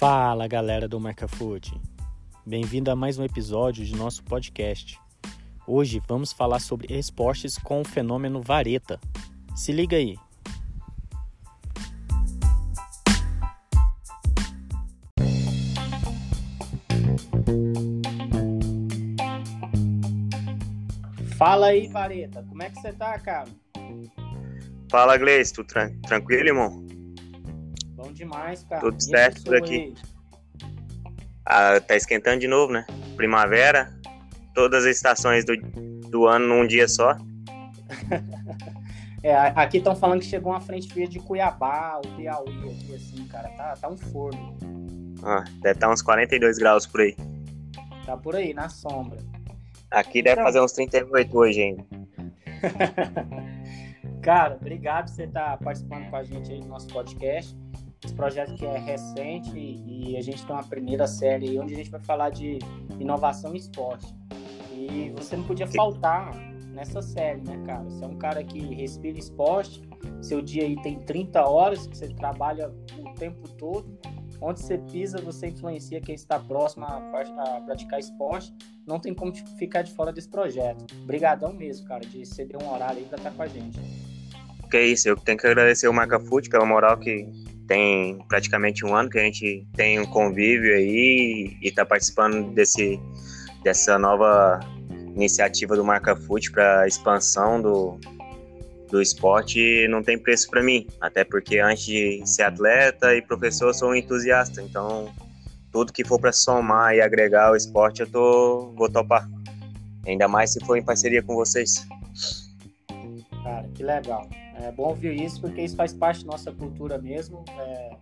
Fala galera do Marca Food, bem-vindo a mais um episódio de nosso podcast. Hoje vamos falar sobre esportes com o fenômeno vareta. Se liga aí! Fala aí, Vareta, como é que você tá, cara? Fala, Gleice, tudo tran tranquilo, irmão? Bom demais, cara. Tudo certo por aqui. Ah, tá esquentando de novo, né? Primavera, todas as estações do, do ano num dia só. é, aqui estão falando que chegou uma frente fria de Cuiabá, o Piauí aqui, assim, cara. Tá, tá um forno. Ah, deve estar tá uns 42 graus por aí. Tá por aí, na sombra. Aqui deve então... fazer uns 38 hoje ainda. Cara, obrigado por você estar participando com a gente aí do nosso podcast. Esse projeto que é recente e a gente tem uma primeira série onde a gente vai falar de inovação em esporte. E você não podia faltar nessa série, né, cara? Você é um cara que respira esporte, seu dia aí tem 30 horas, que você trabalha o tempo todo. Onde você pisa, você influencia quem está próximo a, praticar esporte. Não tem como ficar de fora desse projeto. Obrigadão mesmo, cara, de ceder um horário aí para estar com a gente. Que isso, eu tenho que agradecer o Marca Foot pela moral que tem praticamente um ano que a gente tem um convívio aí e está participando desse, dessa nova iniciativa do Marca Foot para expansão do, do esporte não tem preço para mim, até porque antes de ser atleta e professor eu sou um entusiasta, então tudo que for para somar e agregar o esporte eu tô vou topar. Ainda mais se for em parceria com vocês. Cara, que legal. É bom ouvir isso porque isso faz parte da nossa cultura mesmo. É,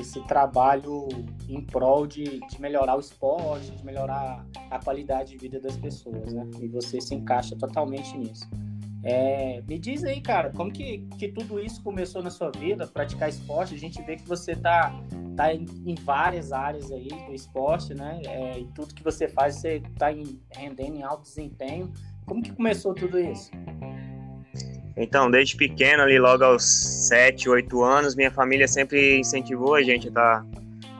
esse trabalho em prol de, de, melhorar o esporte, de melhorar a qualidade de vida das pessoas, né? E você se encaixa totalmente nisso. É, me diz aí, cara, como que, que tudo isso começou na sua vida, praticar esporte? A gente vê que você tá, tá em, em várias áreas aí do esporte, né? É, e tudo que você faz, você tá em, rendendo em alto desempenho. Como que começou tudo isso? Então, desde pequeno, ali logo aos 7, 8 anos, minha família sempre incentivou a gente a estar tá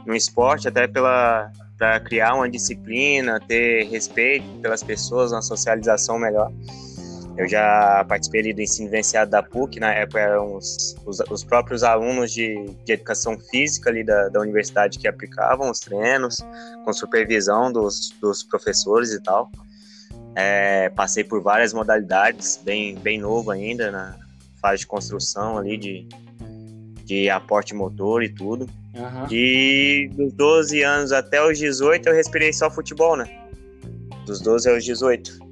no esporte, até pela para criar uma disciplina, ter respeito pelas pessoas, uma socialização melhor. Eu já participei do ensino vivenciado da PUC, na época eram os, os, os próprios alunos de, de, educação física ali da, da universidade que aplicavam os treinos, com supervisão dos, dos professores e tal. É, passei por várias modalidades, bem, bem novo ainda, na fase de construção ali, de, de aporte motor e tudo. Uhum. E dos 12 anos até os 18 eu respirei só futebol, né? Dos 12 aos 18.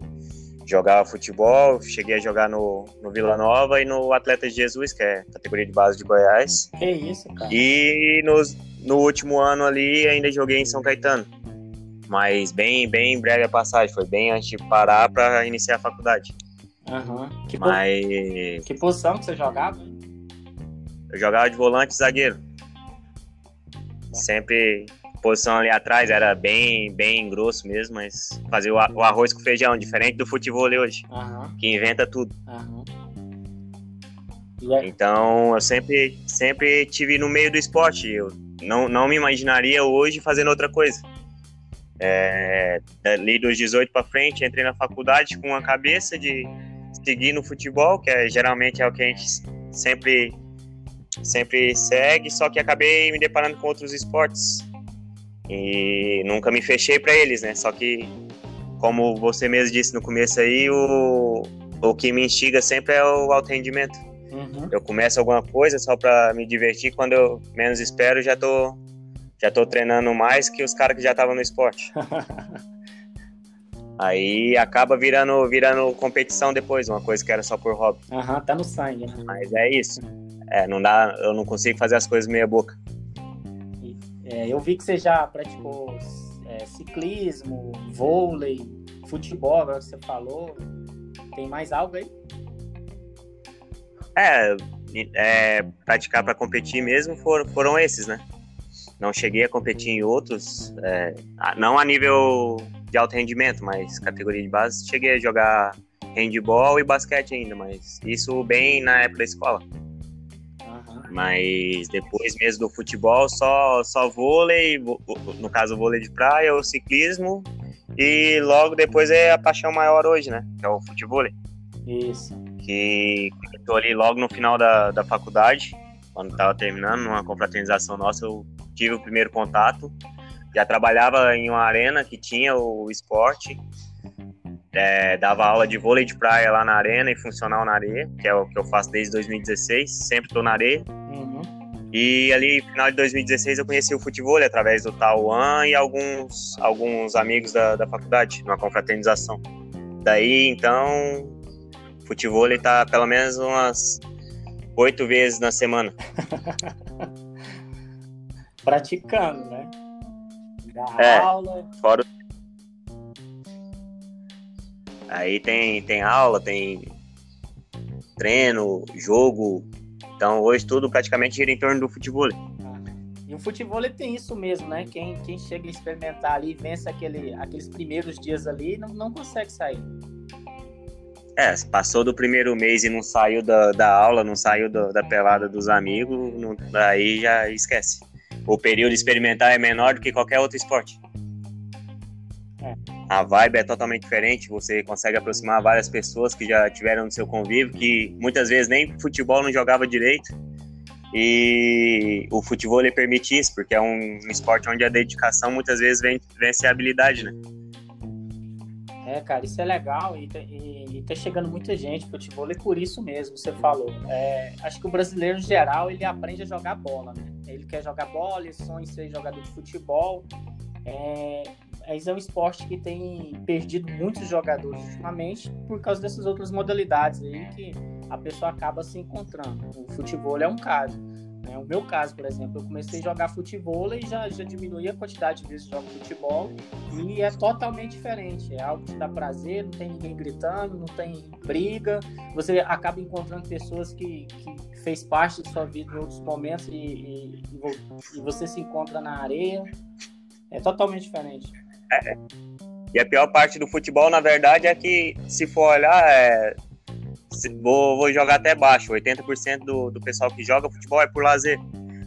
Jogava futebol, cheguei a jogar no, no Vila Nova e no Atleta de Jesus, que é categoria de base de Goiás. Que isso, cara. E nos, no último ano ali ainda joguei em São Caetano mas bem, bem breve a passagem, foi bem antes de parar para iniciar a faculdade. Uhum. Que, mas... Que posição que você jogava? Eu jogava de volante e zagueiro. Tá. Sempre posição ali atrás, era bem, bem grosso mesmo, mas fazia o arroz com feijão, diferente do futebol hoje, uhum. que inventa tudo. Uhum. Então eu sempre, sempre tive no meio do esporte. Eu não, não me imaginaria hoje fazendo outra coisa. É, ali dos 18 para frente, entrei na faculdade com a cabeça de seguir no futebol, que é, geralmente é o que a gente sempre, sempre segue, só que acabei me deparando com outros esportes e nunca me fechei para eles, né? Só que, como você mesmo disse no começo aí, o, o que me instiga sempre é o alto rendimento. Uhum. Eu começo alguma coisa só para me divertir, quando eu menos espero já tô já tô treinando mais que os caras que já estavam no esporte. Aí acaba virando, virando competição depois, uma coisa que era só por hobby. Aham, tá no sangue, né? Mas é isso. É, não dá, eu não consigo fazer as coisas meia boca. É, eu vi que você já praticou é, ciclismo, vôlei, futebol, agora que você falou. Tem mais algo aí? É, é praticar para competir mesmo foram, foram esses, né? Não cheguei a competir em outros, é, não a nível de alto rendimento, mas categoria de base. Cheguei a jogar handball e basquete ainda, mas isso bem na época da escola. Uhum. Mas depois mesmo do futebol, só, só vôlei, no caso vôlei de praia, o ciclismo, e logo depois é a paixão maior hoje, né? Que é o futebol. Isso. Que eu ali logo no final da, da faculdade, quando estava terminando, numa confraternização nossa, eu tive o primeiro contato. Já trabalhava em uma arena que tinha o esporte, é, dava aula de vôlei de praia lá na arena e funcional na areia, que é o que eu faço desde 2016, sempre estou na areia. Uhum. E ali, final de 2016, eu conheci o futebol através do Tauan e alguns, alguns amigos da, da faculdade, numa confraternização. Daí, então, futebol está pelo menos umas oito vezes na semana. Praticando, né? Dá é, aula. Fora Aí tem, tem aula, tem treino, jogo. Então hoje tudo praticamente gira em torno do futebol. E o futebol tem isso mesmo, né? Quem, quem chega a experimentar ali, vence aquele, aqueles primeiros dias ali, não, não consegue sair. É, passou do primeiro mês e não saiu da, da aula, não saiu do, da pelada dos amigos, não, aí já esquece. O período experimentar é menor do que qualquer outro esporte. É a vibe é totalmente diferente, você consegue aproximar várias pessoas que já tiveram no seu convívio, que muitas vezes nem futebol não jogava direito. E o futebol ele permite isso, porque é um, esporte onde a dedicação muitas vezes vem, vence a habilidade, né? É, cara, isso é legal e, tá, e, e tá chegando muita gente pro futebol por isso mesmo, você falou. É, acho que o brasileiro, em geral, ele aprende a jogar bola, né? Ele quer jogar bola, ele sonha em ser jogador de futebol. É, esse é um esporte que tem perdido muitos jogadores ultimamente por causa dessas outras modalidades aí que a pessoa acaba se encontrando. O futebol é um caso. Né? O meu caso, por exemplo, eu comecei a jogar futebol e já, já diminui a quantidade de vezes que jogo futebol e é totalmente diferente. É algo que dá prazer, não tem ninguém gritando, não tem briga. Você acaba encontrando pessoas que, que fez parte da sua vida em outros momentos e, e, e você se encontra na areia. É totalmente diferente. É. E a pior parte do futebol, na verdade, é que, se for olhar, é, vou, vou jogar até baixo. 80% do, do pessoal que joga futebol é por lazer.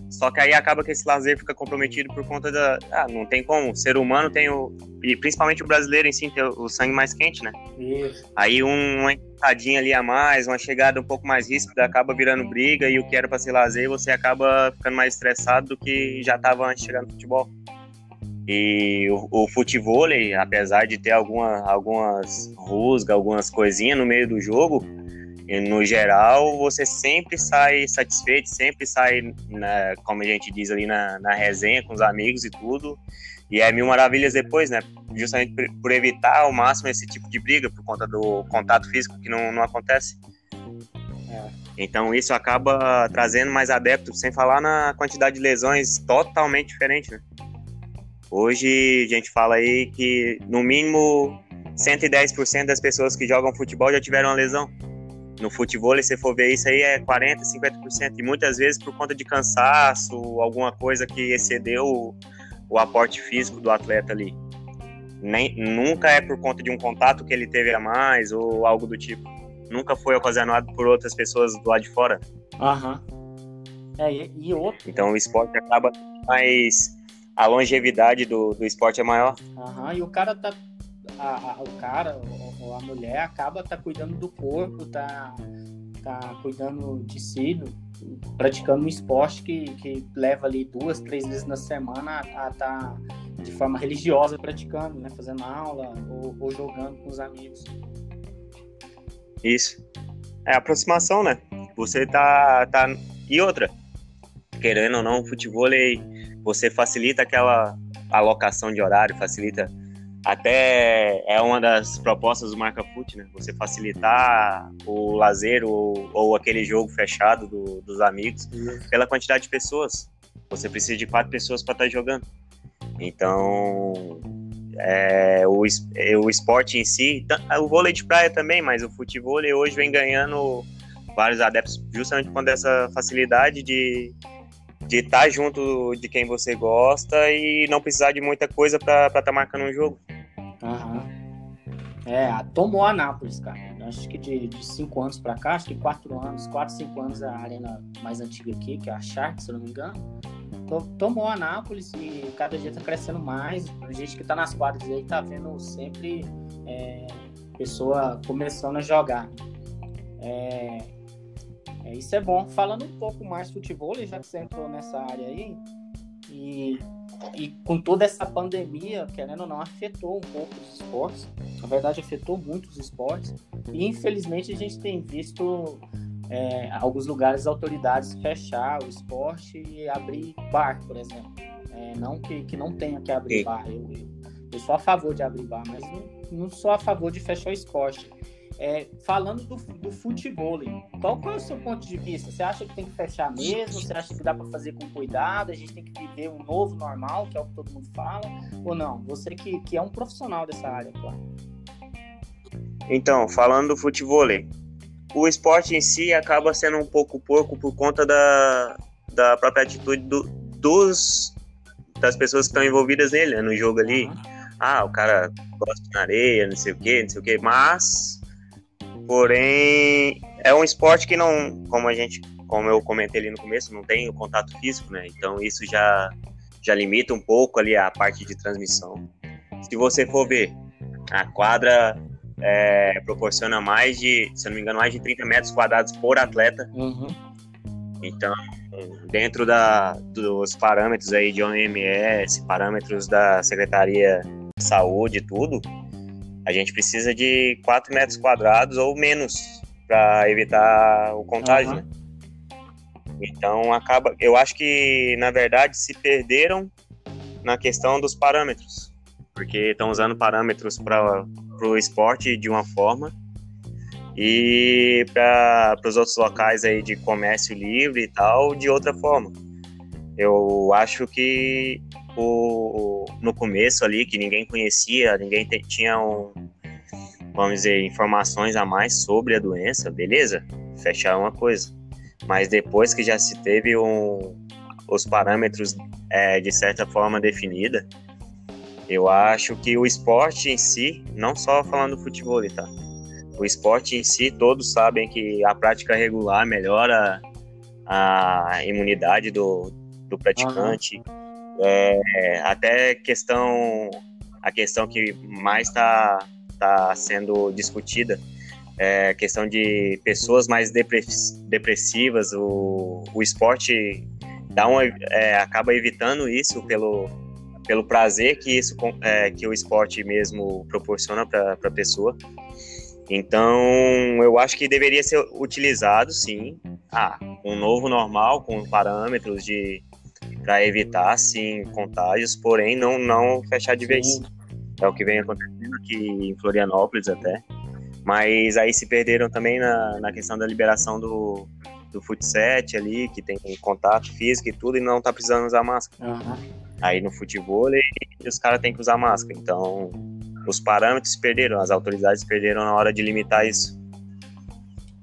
Só que aí acaba que esse lazer fica comprometido por conta da. Ah, não tem como. O ser humano tem o. E principalmente o brasileiro em si tem o sangue mais quente, né? Isso. Aí um, uma entradinha ali a mais, uma chegada um pouco mais ríspida, acaba virando briga e o que era para ser lazer, você acaba ficando mais estressado do que já estava antes de chegar no futebol. E o, o futebol, apesar de ter alguma, algumas rusgas, algumas coisinhas no meio do jogo, no geral, você sempre sai satisfeito, sempre sai, na, como a gente diz ali, na, na resenha com os amigos e tudo. E é mil maravilhas depois, né? Justamente por evitar ao máximo esse tipo de briga, por conta do contato físico que não, não acontece. É. Então isso acaba trazendo mais adeptos, sem falar na quantidade de lesões totalmente diferente, né? Hoje a gente fala aí que no mínimo 110% das pessoas que jogam futebol já tiveram uma lesão. No futebol, se for ver isso aí, é 40%, 50%. E muitas vezes por conta de cansaço, alguma coisa que excedeu o, o aporte físico do atleta ali. Nem, nunca é por conta de um contato que ele teve a mais ou algo do tipo. Nunca foi ocasionado por outras pessoas do lado de fora. Aham. Uhum. É, e, e outro. Então o esporte acaba mais a longevidade do, do esporte é maior. Uhum, e o cara tá. A, a, o cara ou a mulher acaba tá cuidando do corpo, tá, tá cuidando de si, praticando um esporte que, que leva ali duas, três vezes na semana a, tá de forma religiosa praticando, né? Fazendo aula ou, ou jogando com os amigos. Isso. É aproximação, né? Você tá, tá. E outra, querendo ou não, o futebol você facilita aquela alocação de horário, facilita até é uma das propostas do Marca Foot, né? Você facilitar o lazer ou, ou aquele jogo fechado do, dos amigos pela quantidade de pessoas. Você precisa de quatro pessoas para estar tá jogando. Então, é, o, o esporte em si, o vôlei de praia também, mas o futebol hoje vem ganhando vários adeptos justamente com essa facilidade de de estar tá junto de quem você gosta e não precisar de muita coisa para estar tá marcando um jogo. Aham. É, tomou a Nápoles, cara. acho que de, de cinco anos para cá, acho que quatro anos, quatro, cinco anos a arena mais antiga aqui, que é a Shark, se não me engano, tomou Anápolis e cada dia está crescendo mais. A gente que está nas quadras aí está vendo sempre é, pessoa começando a jogar. É, é, isso é bom. Falando um pouco mais futebol, já que você entrou nessa área aí, e, e com toda essa pandemia, querendo ou não, afetou um pouco os esportes. Na verdade, afetou muito os esportes. E infelizmente a gente tem visto é, alguns lugares autoridades fechar o esporte e abrir bar, por exemplo. É, não que, que não tenha que abrir bar. Eu, eu, eu, sou a favor de abrir bar, mas não, não sou a favor de fechar o esporte. É, falando do, do futebol, qual, qual é o seu ponto de vista? Você acha que tem que fechar mesmo? Você acha que dá para fazer com cuidado? A gente tem que viver um novo normal, que é o que todo mundo fala? Ou não? Você que, que é um profissional dessa área, claro. Então, falando do futebol, o esporte em si acaba sendo um pouco pouco por conta da, da própria atitude do, dos das pessoas que estão envolvidas nele, né, no jogo ali. Ah, o cara gosta na areia, não sei o que, não sei o que, mas porém é um esporte que não, como a gente, como eu comentei ali no começo, não tem o contato físico, né? Então isso já já limita um pouco ali a parte de transmissão. Se você for ver, a quadra é, proporciona mais de, se não me engano, mais de 30 metros quadrados por atleta. Uhum. Então, dentro da, dos parâmetros aí de OMS, parâmetros da Secretaria de Saúde e tudo, a gente precisa de 4 metros quadrados ou menos para evitar o contágio. Uhum. Então acaba, eu acho que na verdade se perderam na questão dos parâmetros, porque estão usando parâmetros para para o esporte de uma forma e para os outros locais aí de comércio livre e tal de outra forma. Eu acho que o, no começo ali, que ninguém conhecia, ninguém tinha, um, vamos dizer, informações a mais sobre a doença, beleza, fechar uma coisa. Mas depois que já se teve um, os parâmetros é, de certa forma definida, eu acho que o esporte em si, não só falando do futebol, tá? O esporte em si, todos sabem que a prática regular melhora a imunidade do, do praticante. Uhum. É, até questão, a questão que mais está tá sendo discutida é questão de pessoas mais depressivas. O, o esporte dá uma, é, acaba evitando isso pelo pelo prazer que isso é, que o esporte mesmo proporciona para a pessoa. Então, eu acho que deveria ser utilizado, sim, ah, um novo normal com parâmetros de para evitar, sim, contágios, porém não não fechar de vez. É o que vem acontecendo aqui em Florianópolis até. Mas aí se perderam também na, na questão da liberação do, do futset ali, que tem contato físico e tudo, e não tá precisando usar máscara. Uhum. Aí no futebol os caras têm que usar máscara. Então os parâmetros perderam, as autoridades perderam na hora de limitar isso.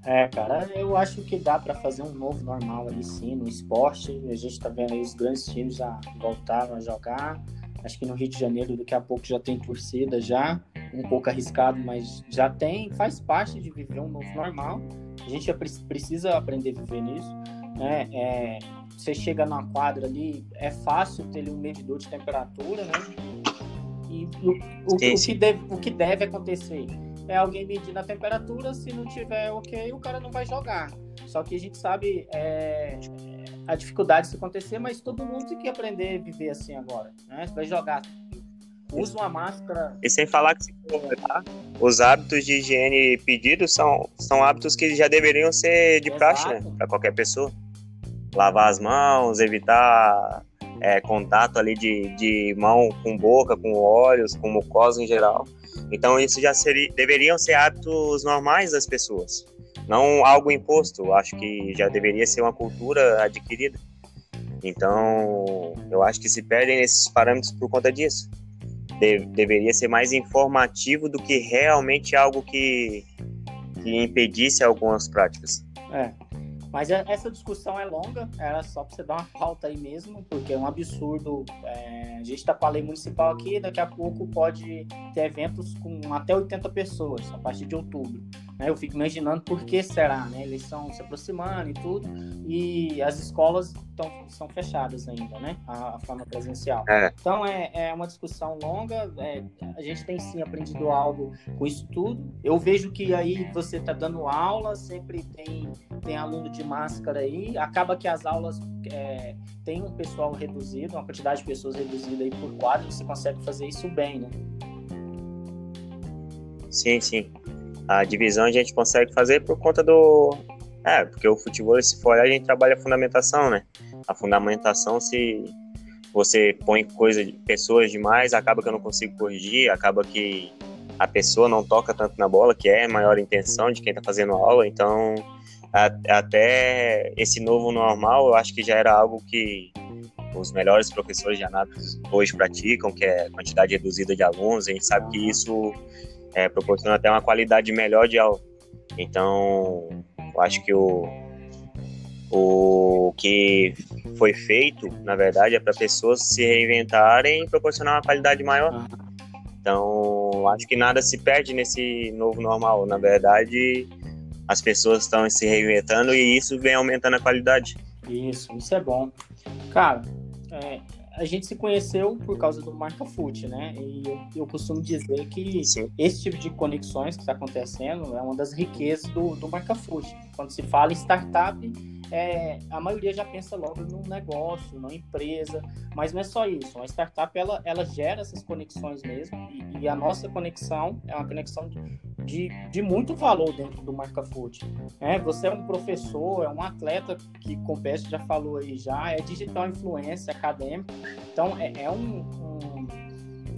É, cara, eu acho que dá para fazer um novo normal ali sim no esporte. A gente tá vendo aí os grandes times já voltaram a jogar. Acho que no Rio de Janeiro daqui a pouco já tem torcida já, um pouco arriscado, mas já tem, faz parte de viver um novo normal. A gente já precisa aprender a viver nisso, né? É, você chega numa quadra ali, é fácil ter um medidor de temperatura, né? E o, o, o, que, deve, o que deve acontecer é alguém medindo a temperatura, se não tiver ok, o cara não vai jogar. Só que a gente sabe é, a dificuldade de acontecer, mas todo mundo tem que aprender a viver assim agora, né? Você vai jogar usa uma máscara. E sem falar que se os hábitos de higiene pedidos são, são hábitos que já deveriam ser de Exato. praxe, né? Para qualquer pessoa lavar as mãos, evitar é, contato ali de, de mão com boca, com olhos, com mucosa em geral. Então isso já seria, deveriam ser hábitos normais das pessoas, não algo imposto. Acho que já deveria ser uma cultura adquirida. Então eu acho que se perdem esses parâmetros por conta disso. De, deveria ser mais informativo do que realmente algo que, que impedisse algumas práticas. É, mas é, essa discussão é longa, era só para você dar uma pauta aí mesmo, porque é um absurdo. É, a gente está com a lei municipal aqui, daqui a pouco pode ter eventos com até 80 pessoas, a partir de outubro. Né? Eu fico imaginando por que será, né? Eles estão se aproximando e tudo, e as escolas tão, são fechadas ainda, né? A, a forma presencial. É. Então é, é uma discussão longa. É, a gente tem sim aprendido algo com isso tudo. Eu vejo que aí você está dando aula, sempre tem, tem aluno de máscara aí. Acaba que as aulas é, tem um pessoal reduzido, uma quantidade de pessoas reduzida aí por quadro. Você consegue fazer isso bem, né? Sim, sim. A divisão a gente consegue fazer por conta do. É, porque o futebol, se for a gente trabalha a fundamentação, né? A fundamentação, se você põe coisa pessoas demais, acaba que eu não consigo corrigir, acaba que a pessoa não toca tanto na bola, que é a maior intenção de quem está fazendo aula. Então, até esse novo normal, eu acho que já era algo que os melhores professores de anápolis hoje praticam, que é quantidade reduzida de alunos. A gente sabe que isso é, proporciona até uma qualidade melhor de aula. Então, eu acho que o, o que foi feito, na verdade, é para pessoas se reinventarem e proporcionar uma qualidade maior. Então, acho que nada se perde nesse novo normal. Na verdade, as pessoas estão se reinventando e isso vem aumentando a qualidade. Isso, isso é bom. Cara, é, a gente se conheceu por causa do Marca Foot, né? E eu, eu costumo dizer que Sim. esse tipo de conexões que está acontecendo é uma das riquezas do, do Marca Foot. Quando se fala em startup, é, a maioria já pensa logo num negócio, numa empresa, mas não é só isso. Uma startup ela, ela gera essas conexões mesmo, e, e a nossa conexão é uma conexão de, de, de, muito valor dentro do Marca Food. É, você é um professor, é um atleta que compete, já falou aí já, é digital influência acadêmico, então é, é um, um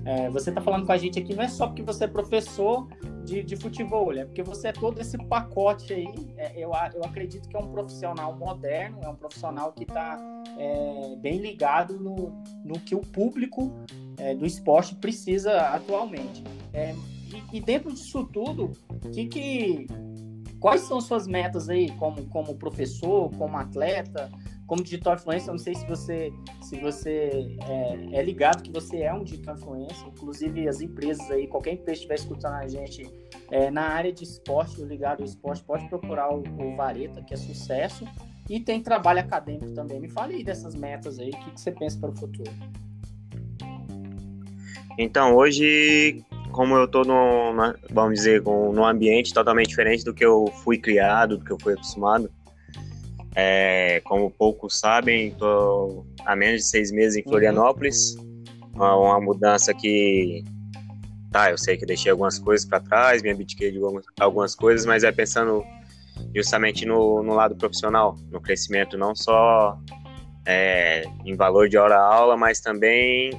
é, você está falando com a gente aqui não é só porque você é professor de, de futebol, é porque você é todo esse pacote aí. É, eu, eu acredito que é um profissional moderno, é um profissional que está é, bem ligado no, no que o público é, do esporte precisa atualmente. É, e, e, dentro disso tudo, que, que, quais são suas metas aí como, como professor, como atleta? como digital influencer, eu não sei se você se você é, é, ligado que você é um digital influencer, inclusive as empresas aí, qualquer empresa que estiver escutando a gente é, na área de esporte, ligado ao esporte, pode procurar o, o, Vareta, que é sucesso, e tem trabalho acadêmico também. Me fale aí dessas metas aí, o que, que você pensa para o futuro? Então, hoje, como eu estou no, vamos dizer, num ambiente totalmente diferente do que eu fui criado, do que eu fui acostumado, é, como poucos sabem, estou há menos de seis meses em uhum. Florianópolis. Uma, uma, mudança que. Tá, eu sei que deixei algumas coisas para trás, me abdiquei de algumas, algumas, coisas, mas é pensando justamente no, no lado profissional, no crescimento, não só é, em valor de hora-aula, mas também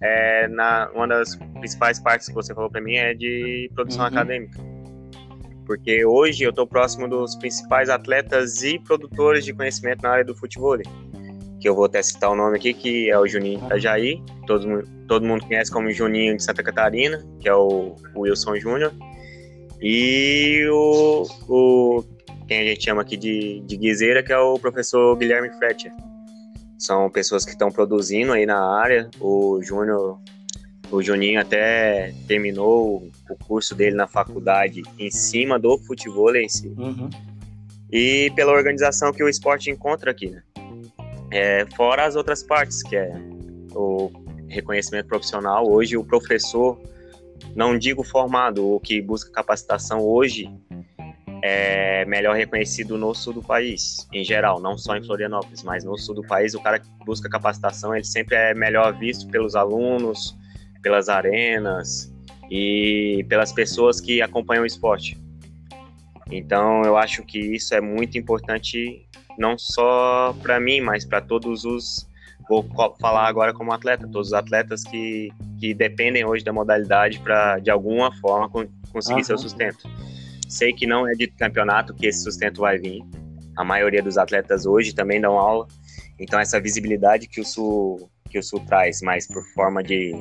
é, na, uma das principais partes que você falou para mim é de produção uhum. acadêmica porque hoje eu estou próximo dos principais atletas e produtores de conhecimento na área do futebol. Que eu vou até citar o nome aqui, que é o Juninho Itajaí, todo, todo mundo conhece como Juninho de Santa Catarina, que é o, o Wilson Júnior, e o, o quem a gente chama aqui de, de Guizeira, que é o professor Guilherme Fletcher. São pessoas que estão produzindo aí na área. O Júnior o Juninho até terminou o curso dele na faculdade em cima do futebol em si. Uhum. E pela organização que o esporte encontra aqui, né? É, fora as outras partes, que é o reconhecimento profissional. Hoje, o professor, não digo formado, o que busca capacitação hoje, é melhor reconhecido no sul do país, em geral, não só em Florianópolis, mas no sul do país, o cara que busca capacitação, ele sempre é melhor visto pelos alunos, pelas arenas e pelas pessoas que acompanham o esporte. Então, eu acho que isso é muito importante, não só para mim, mas para todos os. Vou falar agora como atleta, todos os atletas que, que dependem hoje da modalidade para, de alguma forma, conseguir uhum. seu sustento. Sei que não é de campeonato que esse sustento vai vir. A maioria dos atletas hoje também dão aula. Então, essa visibilidade que o Sul, que o Sul traz, mais por forma de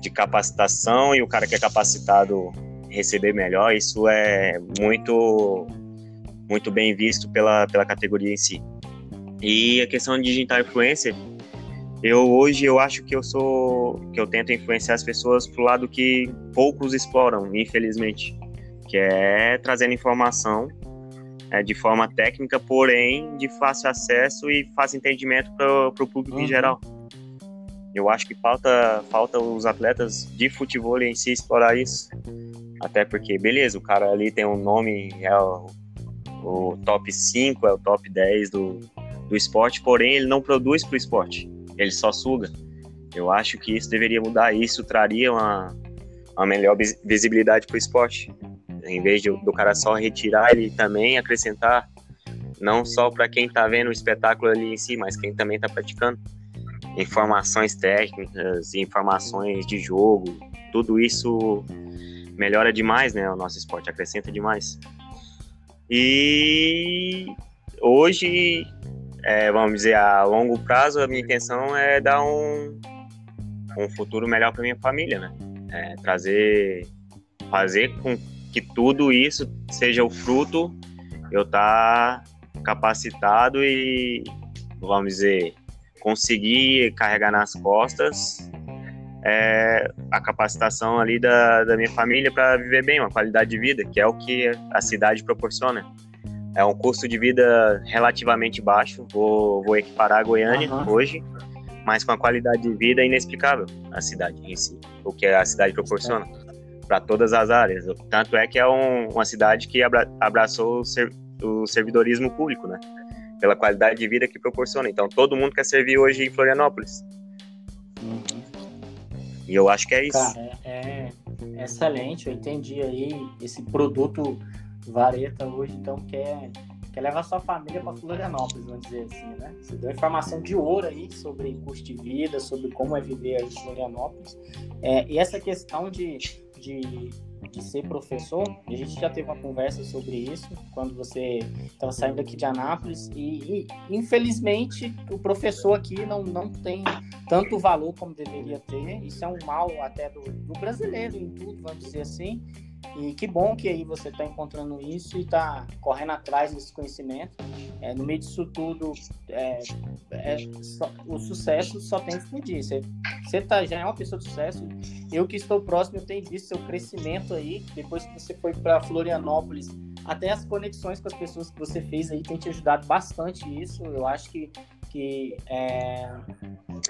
de capacitação e o cara que é capacitado receber melhor, isso é muito muito bem visto pela, pela categoria em si. E a questão de digital influencer, eu hoje eu acho que eu sou que eu tento influenciar as pessoas pro lado que poucos exploram, infelizmente, que é trazendo informação é, de forma técnica, porém de fácil acesso e fácil entendimento para o público uhum. em geral. Eu acho que falta, falta os atletas de futebol em si explorar isso. Até porque, beleza, o cara ali tem um nome, é o, o top 5, é o top 10 do, do esporte, porém ele não produz para o esporte, ele só suga. Eu acho que isso deveria mudar, isso traria uma, uma melhor visibilidade para o esporte. Em vez de, do cara só retirar, ele também acrescentar, não só para quem está vendo o espetáculo ali em si, mas quem também está praticando. Informações técnicas, informações de jogo, tudo isso melhora demais, né? O nosso esporte acrescenta demais. E hoje, é, vamos dizer, a longo prazo, a minha intenção é dar um, um futuro melhor para minha família, né? É, trazer, fazer com que tudo isso seja o fruto eu estar tá capacitado e, vamos dizer, conseguir carregar nas costas é, a capacitação ali da, da minha família para viver bem, uma qualidade de vida, que é o que a cidade proporciona. É um custo de vida relativamente baixo, vou, vou equiparar a Goiânia uhum. hoje, mas com a qualidade de vida inexplicável a cidade em si, o que a cidade proporciona para todas as áreas. Tanto é que é um, uma cidade que abra, abraçou o, ser, o servidorismo público, né? Pela qualidade de vida que proporciona. Então todo mundo quer servir hoje em Florianópolis. Uhum. E eu acho que é isso. Cara, é, é excelente. Eu entendi aí esse produto vareta hoje, então quer quer levar sua família para Florianópolis, vamos dizer assim, né? Você deu informação de ouro aí sobre custo de vida, sobre como é viver aí em Florianópolis. É, e essa questão de, de, de ser professor, a gente já teve uma conversa sobre isso quando você estava saindo aqui de Anápolis e, e, infelizmente o professor aqui não, não tem tanto valor como deveria ter. Isso é um mal até do, do brasileiro em tudo, vamos dizer assim. E que bom que aí você está encontrando isso e está correndo atrás desse conhecimento. É, no meio disso tudo, é, é, só, o sucesso só tem que explodir. Você, você tá, já é uma pessoa de sucesso. Eu que estou próximo, eu tenho visto seu crescimento aí. Depois que você foi para Florianópolis, até as conexões com as pessoas que você fez aí tem te ajudado bastante isso. Eu acho que que é...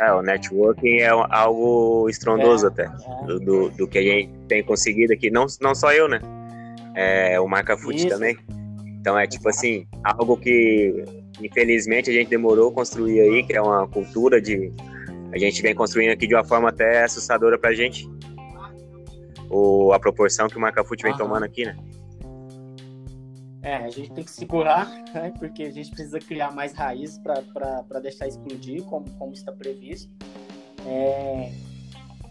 é o networking é algo estrondoso é, até é. Do, do que a gente tem conseguido aqui. Não, não só eu né? É, o Marca Foot também. Então é tipo assim algo que infelizmente a gente demorou a construir aí que é uma cultura de a gente vem construindo aqui de uma forma até assustadora pra gente. O, a proporção que o Marca Foot vem tomando aqui né é, a gente tem que segurar, né, porque a gente precisa criar mais raízes para deixar explodir, como, como está previsto. É,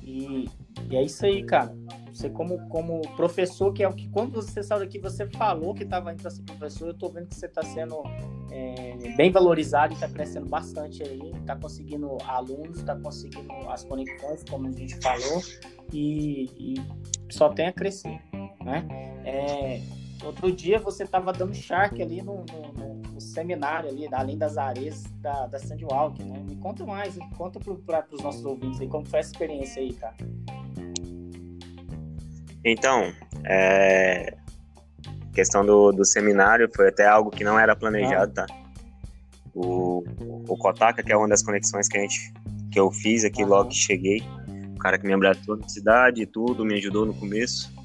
e, e, é isso aí, cara. Você, como, como professor, que é o que quando você saiu daqui, você falou que estava indo para ser professor, eu estou vendo que você está sendo é, bem valorizado está crescendo bastante aí, está conseguindo alunos, está conseguindo as conexões, como a gente falou, e, e só tem a crescer. Né? É, Outro dia você estava dando shark ali no, no, no, seminário ali, além das areias da, da Sandwalk, né? Me conta mais, conta para os nossos ouvintes aí como foi essa experiência aí, cara. Então, é... questão do, do seminário foi até algo que não era planejado, tá? O, o Kotaka, que é uma das conexões que a gente que eu fiz aqui logo que cheguei, o cara que me abraçou na cidade e tudo, me ajudou no começo.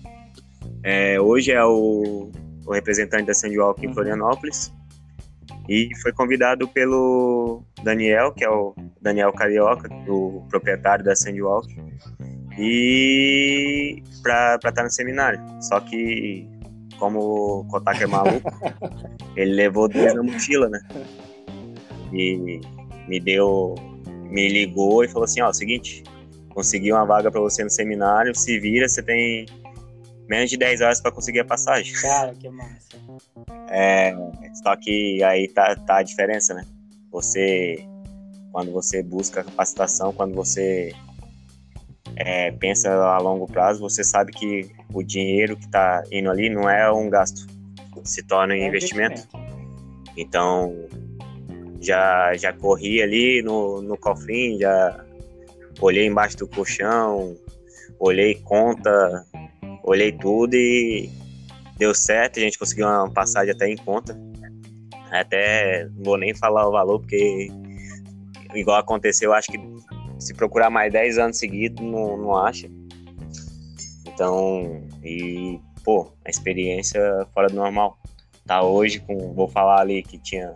É, hoje é o, o, representante da Sandwalk em uhum. Florianópolis e foi convidado pelo Daniel, que é o Daniel Carioca, o proprietário da Sandwalk, e para estar tá no seminário. Só que, como o Kotaka é maluco, ele levou dois na mochila, né? E me deu, me ligou e falou assim: ó, seguinte, consegui uma vaga para você no seminário, se vira, você tem menos de 10 horas para conseguir a passagem. Cara, que massa. É, só que aí tá, tá a diferença, né? Você, quando você busca capacitação, quando você é, pensa a longo prazo, você sabe que o dinheiro que está indo ali não é um gasto, se torna um é investimento. investimento. Então, já, já corri ali no, no cofrinho, já olhei embaixo do colchão, olhei conta, olhei tudo e deu certo, a gente conseguiu uma passagem até em conta. Até não vou nem falar o valor, porque igual aconteceu, acho que se procurar mais 10 anos seguidos, não, não acha. Então, e, pô, a experiência fora do normal. Tá hoje com, vou falar ali que tinha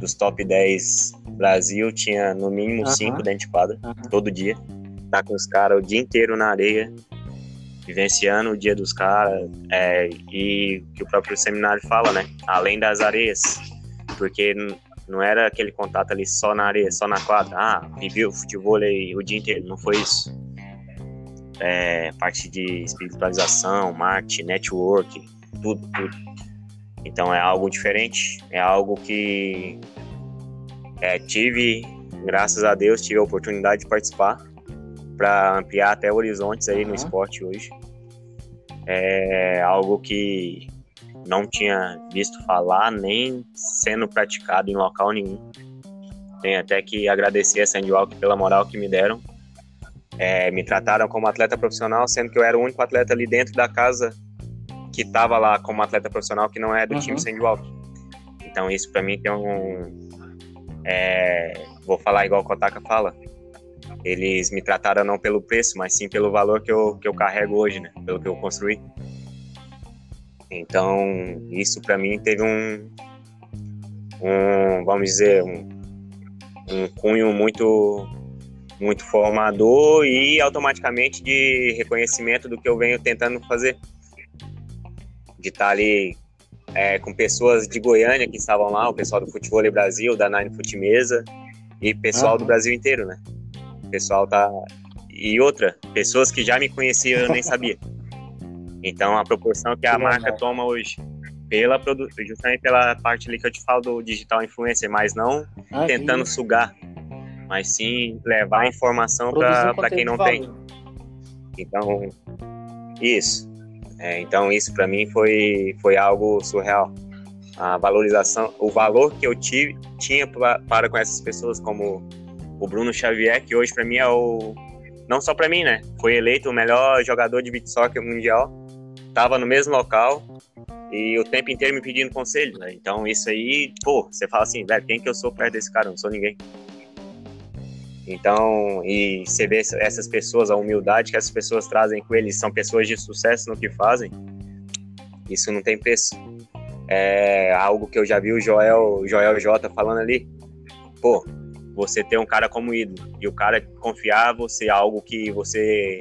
dos top 10 Brasil, tinha no mínimo 5 dentro de quadra, todo dia. Tá com os caras o dia inteiro na areia, vivenciando o dia dos caras, é, e que o próprio seminário fala, né? Além das areias, porque não era aquele contato ali só na areia, só na quadra. Ah, vivi o futebol o dia inteiro. Não foi isso. É, parte de espiritualização, marketing, network, tudo, tudo. Então é algo diferente, é algo que é, tive, graças a Deus, tive a oportunidade de participar para ampliar até horizontes aí uhum. no esporte hoje. É algo que não tinha visto falar nem sendo praticado em local nenhum. Tenho até que agradecer a Sandwalk pela moral que me deram. É, me trataram como atleta profissional, sendo que eu era o único atleta ali dentro da casa que estava lá como atleta profissional que não é do uhum. time Sandwalk. Então isso para mim tem um, é, vou falar igual o Kotaka fala. Eles me trataram não pelo preço, mas sim pelo valor que eu, que eu carrego hoje, né? Pelo que eu construí. Então, isso para mim teve um, um, vamos dizer, um, um cunho muito muito formador e automaticamente de reconhecimento do que eu venho tentando fazer. De estar ali é, com pessoas de Goiânia que estavam lá, o pessoal do Futebol Brasil, da Nine Fute Mesa e pessoal ah. do Brasil inteiro, né? O pessoal tá. E outra, pessoas que já me conheciam eu nem sabia. Então a proporção que a marca toma hoje pela justamente pela parte ali que eu te falo do digital influencer, mas não ah, tentando sim. sugar, mas sim levar a informação para quem não tem. Então, isso. É, então isso para mim foi, foi algo surreal. A valorização, o valor que eu tive, tinha pra, para com essas pessoas, como o Bruno Xavier, que hoje para mim é o. Não só para mim, né? Foi eleito o melhor jogador de beat soccer mundial. Tava no mesmo local e o tempo inteiro me pedindo conselho, né? Então isso aí, pô, você fala assim, velho, quem que eu sou perto desse cara? Eu não sou ninguém. Então, e você vê essas pessoas, a humildade que essas pessoas trazem com eles, são pessoas de sucesso no que fazem, isso não tem preço. É algo que eu já vi o Joel, Joel J falando ali. Pô, você ter um cara como ídolo e o cara confiar você algo que você,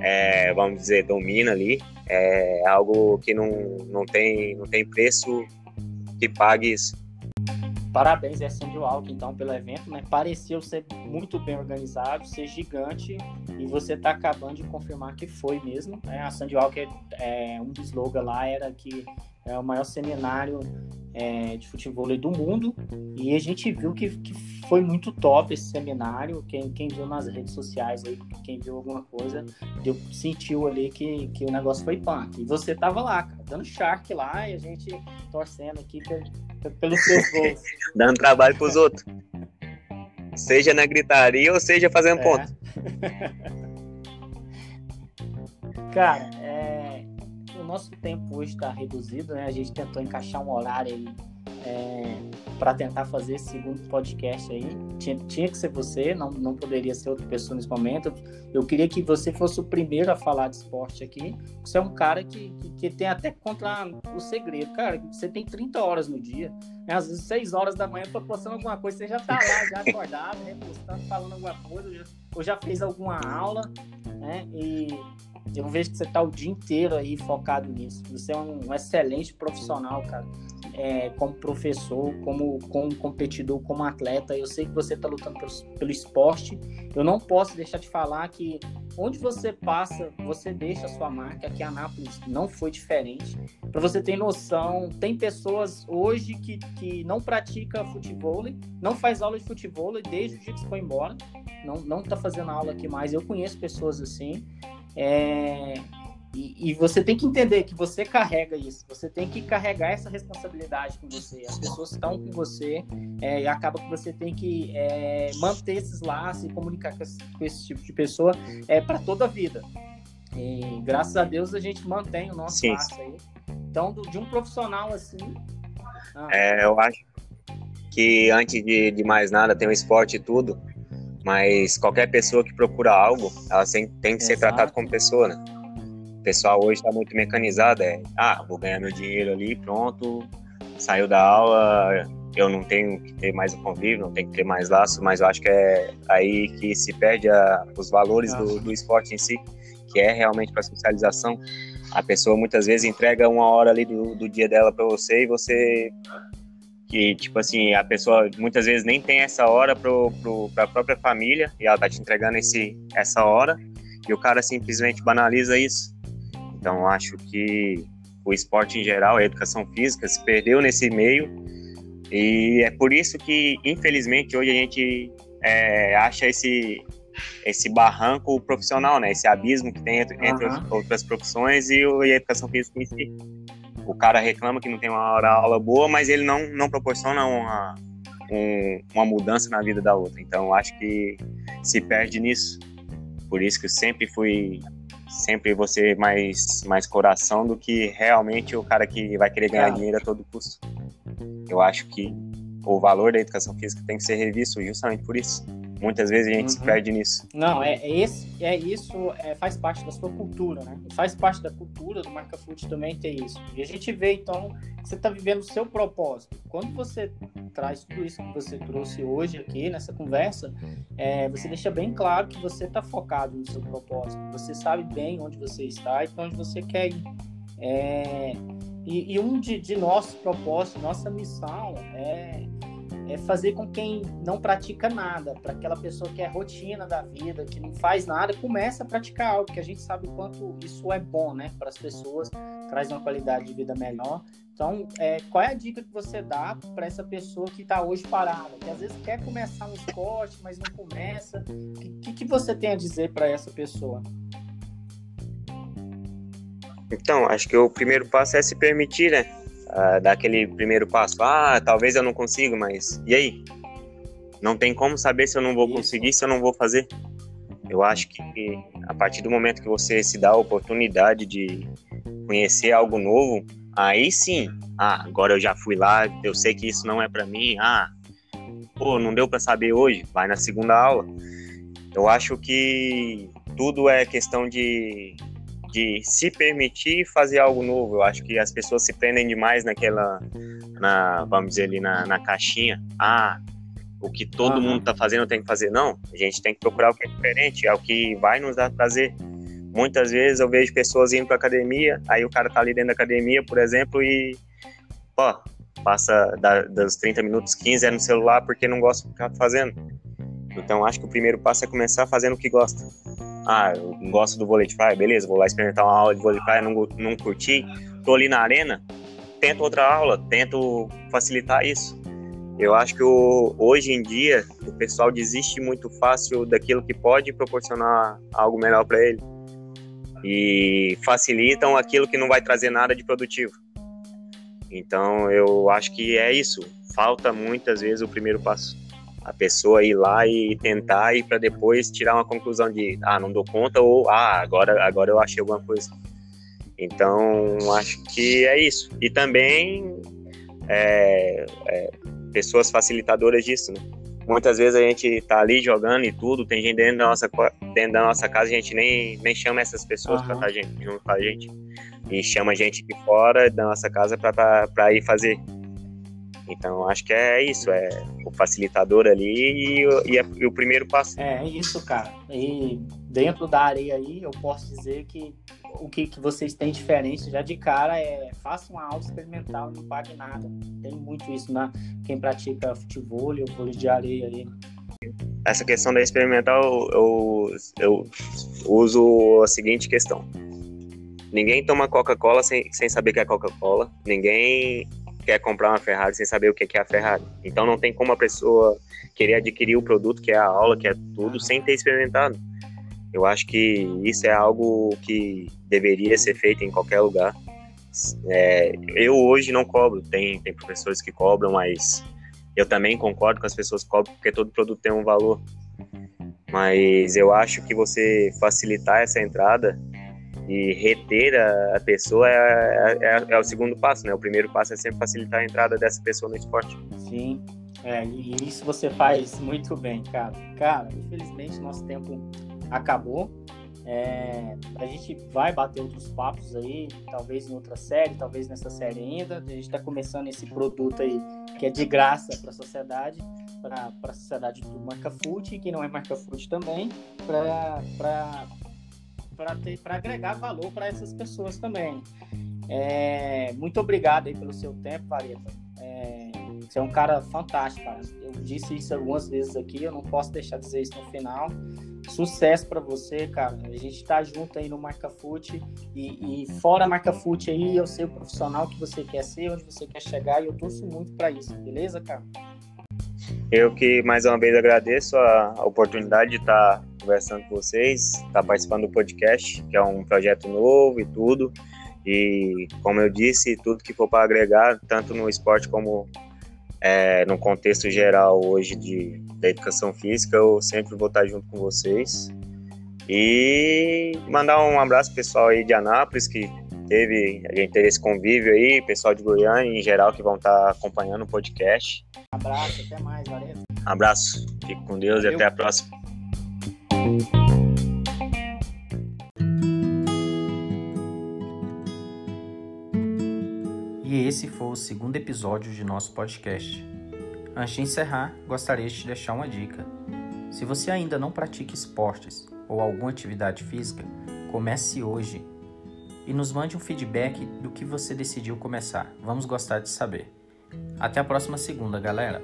é, vamos dizer, domina ali, é algo que não, não, tem, não tem preço que pague isso. Parabéns, é Sandy Walk, então, pelo evento, né? Pareceu ser muito bem organizado, ser gigante, e você está acabando de confirmar que foi mesmo. Né? A Sandy Walk, é, um dos slogans lá era que é o maior seminário é, de futebol do mundo, e a gente viu que, que foi muito top esse seminário. Quem, quem viu nas redes sociais aí, quem viu alguma coisa, deu, sentiu ali que, que o negócio foi punk. E você tava lá, cara, dando shark lá, e a gente torcendo aqui pelos seus gols. Dando trabalho pros outros. Seja na gritaria ou seja fazendo é. ponto. Cara, é, nosso tempo hoje está reduzido, né? A gente tentou encaixar um horário aí é, para tentar fazer esse segundo podcast aí. Tinha, tinha que ser você, não, não poderia ser outra pessoa nesse momento. Eu queria que você fosse o primeiro a falar de esporte aqui. Você é um cara que, que, que tem até contra o segredo. Cara, você tem 30 horas no dia. Né? Às vezes, 6 horas da manhã, tô postando alguma coisa, você já tá lá, já acordado, né? Postando, falando alguma coisa, ou já, ou já fez alguma aula, né? E eu vejo que você tá o dia inteiro aí focado nisso. Você é um excelente profissional, cara é, como professor, como, como competidor, como atleta. Eu sei que você está lutando pelo, pelo esporte. Eu não posso deixar de falar que onde você passa, você deixa a sua marca. Aqui em Anápolis não foi diferente. Para você ter noção, tem pessoas hoje que, que não pratica futebol, não faz aula de futebol desde o dia que você foi embora. Não, não tá fazendo aula aqui mais. Eu conheço pessoas assim. É, e, e, você tem que entender que você carrega isso, você tem que carregar essa responsabilidade com você. As pessoas estão com você é, e acaba que você tem que é, manter esses laços e comunicar com esse, com esse tipo de pessoa é, para toda a vida. E graças a Deus a gente mantém o nosso Sim. laço aí. Então, do, de um profissional assim. Ah. É, eu acho que antes de, de mais nada tem o esporte e tudo, mas qualquer pessoa que procura algo, ela tem, tem que ser tratada como pessoa, né? O pessoal hoje está muito mecanizado, é, ah, vou ganhar meu dinheiro ali, pronto, saiu da aula, eu não tenho que ter mais o convívio, não tenho que ter mais laço, mas eu acho que é aí que se perde a, os valores do, do esporte em si, que é realmente para socialização. A pessoa muitas vezes entrega uma hora ali do, do dia dela para você e você que tipo assim a pessoa muitas vezes nem tem essa hora pro, pro, pra própria família e ela tá te entregando esse, essa hora e o cara simplesmente banaliza isso. Então acho que o esporte em geral, a educação física se perdeu nesse meio e é por isso que infelizmente hoje a gente é, acha esse esse barranco profissional, né? Esse abismo que tem entre, uhum. entre outras profissões e, e a educação física em si o cara reclama que não tem uma hora aula boa, mas ele não, não proporciona uma, um, uma mudança na vida da outra. Então, acho que se perde nisso. Por isso que eu sempre fui sempre você mais mais coração do que realmente o cara que vai querer ganhar é. dinheiro a todo custo. Eu acho que o valor da educação física tem que ser revisto justamente por isso. Muitas vezes a gente uhum. se perde nisso. Não, é, é, esse, é isso, é, faz parte da sua cultura, né? faz parte da cultura do Marca Food também ter isso. E a gente vê, então, que você está vivendo o seu propósito. Quando você traz tudo isso que você trouxe hoje aqui nessa conversa, é, você deixa bem claro que você está focado no seu propósito. Você sabe bem onde você está e para onde você quer ir. É, e, e, um de, de nossos propósitos, nossa missão é é fazer com quem não pratica nada, para aquela pessoa que é rotina da vida, que não faz nada, comece a praticar algo, porque a gente sabe o quanto isso é bom, né, para as pessoas, traz uma qualidade de vida melhor. Então, é, qual é a dica que você dá para essa pessoa que está hoje parada, que às vezes quer começar um esporte, mas não começa? O que, que você tem a dizer para essa pessoa? Então, acho que o primeiro passo é se permitir, né? Uh, dar aquele primeiro passo. Ah, talvez eu não consiga, mas e aí? Não tem como saber se eu não vou conseguir, se eu não vou fazer. Eu acho que a partir do momento que você se dá a oportunidade de conhecer algo novo, aí sim, ah, agora eu já fui lá, eu sei que isso não é para mim. Ah, pô, não deu para saber hoje, vai na segunda aula. Eu acho que tudo é questão de de se permitir fazer algo novo. Eu acho que as pessoas se prendem demais naquela, na, vamos dizer ali, na, na caixinha. Ah, o que todo uhum. mundo está fazendo tem que fazer. Não, a gente tem que procurar o que é diferente, é o que vai nos dar prazer. Muitas vezes eu vejo pessoas indo para academia, aí o cara tá ali dentro da academia, por exemplo, e pô, passa da, dos 30 minutos, 15 é no celular porque não gosta do que tá fazendo. Então acho que o primeiro passo é começar fazendo o que gosta. Ah, eu gosto do vôlei de praia, beleza, vou lá experimentar uma aula de vôlei de praia, não, não curti, tô ali na arena, tento outra aula, tento facilitar isso. Eu acho que o, hoje em dia o pessoal desiste muito fácil daquilo que pode proporcionar algo melhor para ele e facilitam aquilo que não vai trazer nada de produtivo. Então eu acho que é isso. Falta muitas vezes o primeiro passo a pessoa ir lá e tentar e para depois tirar uma conclusão de ah não dou conta ou ah agora agora eu achei alguma coisa então acho que é isso e também é, é, pessoas facilitadoras disso né? muitas vezes a gente tá ali jogando e tudo tem gente dentro da nossa dentro da nossa casa a gente nem nem chama essas pessoas uhum. para estar junto com a gente e chama a gente de fora da nossa casa para ir fazer então, acho que é isso, é o facilitador ali e, e, é, e, o primeiro passo. É, isso, cara. E dentro da areia aí, eu posso dizer que o que, que vocês têm diferente já de cara é faça uma aula experimental, não pague nada. Tem muito isso na quem pratica futebol ou vôlei de areia aí. Essa questão da experimental, eu, eu uso a seguinte questão. Ninguém toma Coca-Cola sem, sem saber que é Coca-Cola. Ninguém quer comprar uma Ferrari sem saber o que é a Ferrari. Então não tem como a pessoa querer adquirir o produto, que é a aula, que é tudo, sem ter experimentado. Eu acho que isso é algo que deveria ser feito em qualquer lugar. É, eu hoje não cobro, tem, tem professores que cobram, mas eu também concordo com as pessoas que cobram, porque todo produto tem um valor. Mas eu acho que você facilitar essa entrada e reter a, pessoa é, é, é, o segundo passo, né? O primeiro passo é sempre facilitar a entrada dessa pessoa no esporte. Sim, é, e isso você faz muito bem, cara. Cara, infelizmente nosso tempo acabou. É, a gente vai bater outros papos aí, talvez em outra série, talvez nessa série ainda. A gente está começando esse produto aí que é de graça para a sociedade, para a sociedade do Marca Food, que não é Marca Food também, para agregar valor para essas pessoas também. É, muito obrigado aí pelo seu tempo, Vareta. É, você é um cara fantástico, cara. Eu disse isso algumas vezes aqui, eu não posso deixar de dizer isso no final. Sucesso para você, cara. A gente tá junto aí no Marca Foot e, e fora Marca Foot aí, eu sei o profissional que você quer ser, onde você quer chegar e eu torço muito para isso, beleza, cara? Eu que mais uma vez agradeço a, oportunidade de estar tá conversando com vocês, estar tá participando do podcast, que é um projeto novo e tudo. E como eu disse, tudo que for para agregar, tanto no esporte como é, no contexto geral hoje de, da educação física, eu sempre vou estar junto com vocês. E mandar um abraço pessoal aí de Anápolis, que teve, a gente teve esse convívio aí, pessoal de Goiânia em geral que vão estar acompanhando o podcast. Abraço, até mais, valeu. Abraço, fique com Deus valeu. e até a próxima. E esse foi o segundo episódio de nosso podcast. Antes de encerrar, gostaria de te deixar uma dica. Se você ainda não pratica esportes ou alguma atividade física, comece hoje e nos mande um feedback do que você decidiu começar. Vamos gostar de saber. Até a próxima segunda, galera!